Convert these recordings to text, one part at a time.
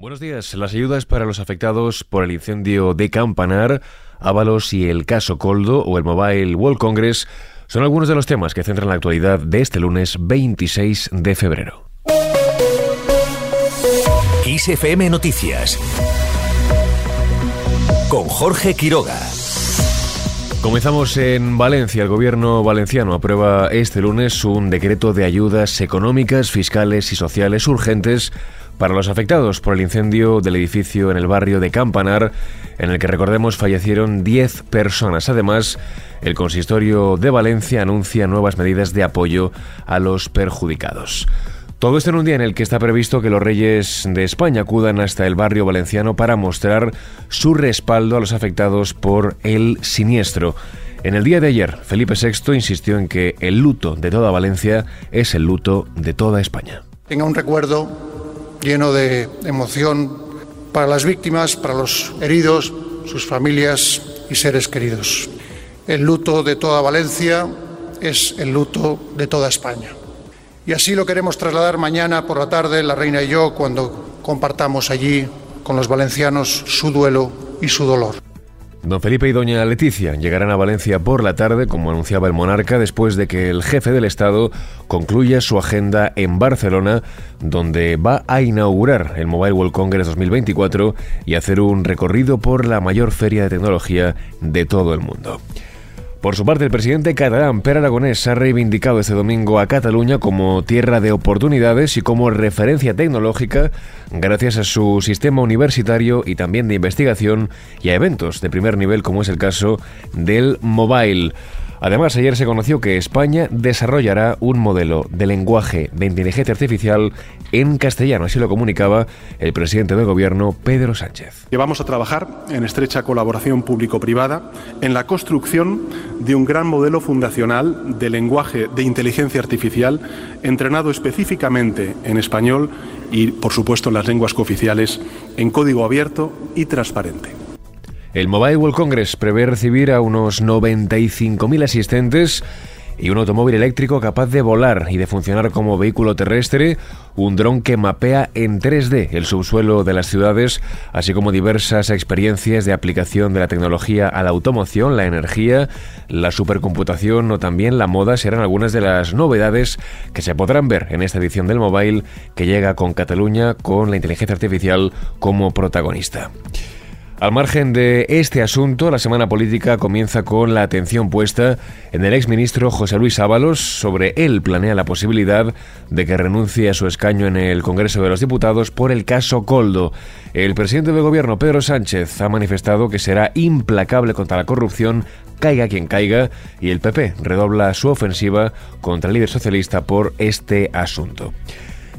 Buenos días. Las ayudas para los afectados por el incendio de Campanar, Ábalos y el caso Coldo o el Mobile World Congress son algunos de los temas que centran la actualidad de este lunes 26 de febrero. ISFM Noticias con Jorge Quiroga. Comenzamos en Valencia. El gobierno valenciano aprueba este lunes un decreto de ayudas económicas, fiscales y sociales urgentes para los afectados por el incendio del edificio en el barrio de Campanar, en el que recordemos fallecieron 10 personas. Además, el consistorio de Valencia anuncia nuevas medidas de apoyo a los perjudicados. Todo esto en un día en el que está previsto que los reyes de España acudan hasta el barrio valenciano para mostrar su respaldo a los afectados por el siniestro. En el día de ayer, Felipe VI insistió en que el luto de toda Valencia es el luto de toda España. Tenga un recuerdo lleno de emoción para las víctimas, para los heridos, sus familias y seres queridos. El luto de toda Valencia es el luto de toda España. Y así lo queremos trasladar mañana por la tarde, la reina y yo, cuando compartamos allí con los valencianos su duelo y su dolor. Don Felipe y doña Leticia llegarán a Valencia por la tarde, como anunciaba el monarca, después de que el jefe del Estado concluya su agenda en Barcelona, donde va a inaugurar el Mobile World Congress 2024 y hacer un recorrido por la mayor feria de tecnología de todo el mundo. Por su parte, el presidente catalán Per Aragonés ha reivindicado este domingo a Cataluña como tierra de oportunidades y como referencia tecnológica gracias a su sistema universitario y también de investigación y a eventos de primer nivel como es el caso del mobile. Además, ayer se conoció que España desarrollará un modelo de lenguaje de inteligencia artificial en castellano, así lo comunicaba el presidente del gobierno, Pedro Sánchez. Que vamos a trabajar en estrecha colaboración público-privada en la construcción de un gran modelo fundacional de lenguaje de inteligencia artificial entrenado específicamente en español y, por supuesto, en las lenguas cooficiales en código abierto y transparente. El Mobile World Congress prevé recibir a unos 95.000 asistentes y un automóvil eléctrico capaz de volar y de funcionar como vehículo terrestre, un dron que mapea en 3D el subsuelo de las ciudades, así como diversas experiencias de aplicación de la tecnología a la automoción, la energía, la supercomputación o también la moda serán algunas de las novedades que se podrán ver en esta edición del Mobile que llega con Cataluña con la inteligencia artificial como protagonista. Al margen de este asunto, la semana política comienza con la atención puesta en el exministro José Luis Ábalos. Sobre él planea la posibilidad de que renuncie a su escaño en el Congreso de los Diputados por el caso Coldo. El presidente del gobierno, Pedro Sánchez, ha manifestado que será implacable contra la corrupción, caiga quien caiga, y el PP redobla su ofensiva contra el líder socialista por este asunto.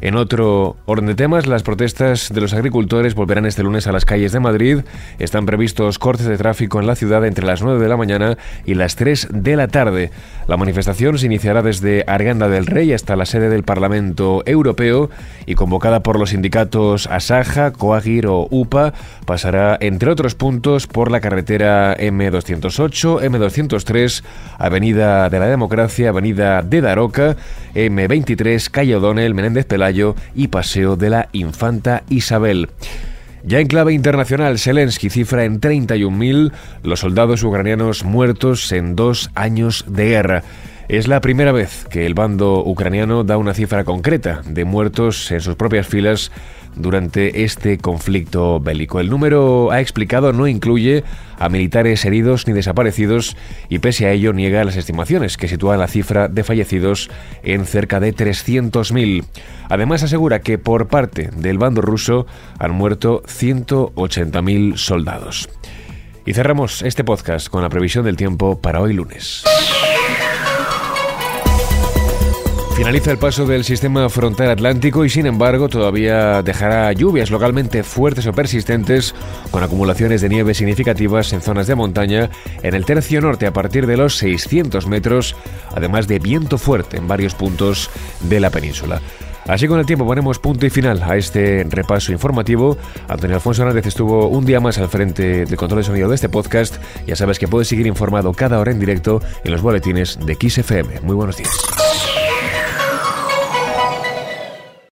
En otro orden de temas, las protestas de los agricultores volverán este lunes a las calles de Madrid. Están previstos cortes de tráfico en la ciudad entre las 9 de la mañana y las 3 de la tarde. La manifestación se iniciará desde Arganda del Rey hasta la sede del Parlamento Europeo y convocada por los sindicatos Asaja, Coagir o UPA, pasará entre otros puntos por la carretera M208, M203, Avenida de la Democracia, Avenida de Daroca, M23, Calle O'Donnell, Menéndez Y Paseo de la Infanta Isabel. Ya en clave internacional, Zelensky cifra en 31.000 los soldados ucranianos muertos en dos años de guerra. Es la primera vez que el bando ucraniano da una cifra concreta de muertos en sus propias filas durante este conflicto bélico. El número, ha explicado, no incluye a militares heridos ni desaparecidos y pese a ello niega las estimaciones que sitúan la cifra de fallecidos en cerca de 300.000. Además asegura que por parte del bando ruso han muerto 180.000 soldados. Y cerramos este podcast con la previsión del tiempo para hoy lunes. Finaliza el paso del sistema frontal atlántico y sin embargo todavía dejará lluvias localmente fuertes o persistentes con acumulaciones de nieve significativas en zonas de montaña en el tercio norte a partir de los 600 metros, además de viento fuerte en varios puntos de la península. Así con el tiempo ponemos punto y final a este repaso informativo. Antonio Alfonso Hernández estuvo un día más al frente del control de sonido de este podcast. Ya sabes que puedes seguir informado cada hora en directo en los boletines de XFM. Muy buenos días.